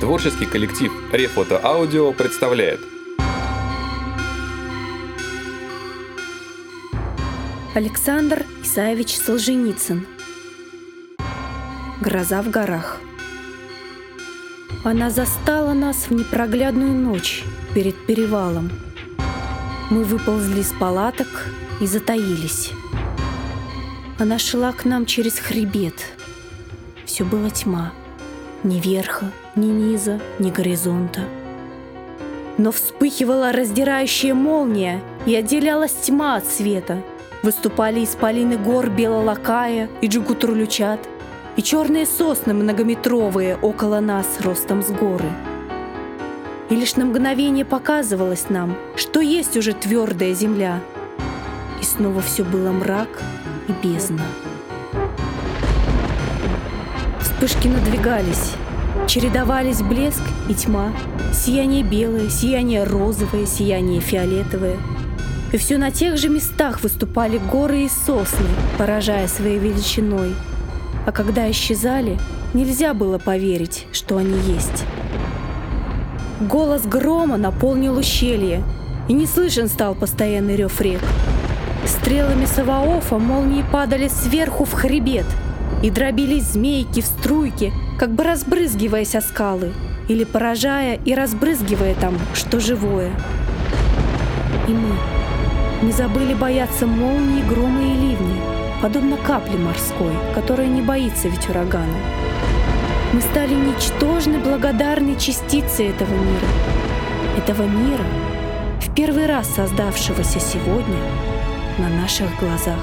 Творческий коллектив Рефото Аудио представляет Александр Исаевич Солженицын Гроза в горах Она застала нас в непроглядную ночь перед перевалом. Мы выползли из палаток и затаились. Она шла к нам через хребет. Все было тьма. Ни верха, ни низа, ни горизонта. Но вспыхивала раздирающая молния и отделялась тьма от света. Выступали исполины гор Белолакая и Джигутурлючат, и черные сосны многометровые около нас ростом с горы. И лишь на мгновение показывалось нам, что есть уже твердая земля. И снова все было мрак и бездна. Вспышки надвигались, чередовались блеск и тьма, сияние белое, сияние розовое, сияние фиолетовое. И все на тех же местах выступали горы и сосны, поражая своей величиной. А когда исчезали, нельзя было поверить, что они есть. Голос грома наполнил ущелье, и не слышен стал постоянный рев рек. Стрелами Саваофа молнии падали сверху в хребет — и дробились змейки в струйке, как бы разбрызгиваясь о скалы, или поражая и разбрызгивая там, что живое. И мы не забыли бояться молнии, грома и ливни, подобно капле морской, которая не боится ведь урагана. Мы стали ничтожной благодарной частицей этого мира. Этого мира, в первый раз создавшегося сегодня на наших глазах.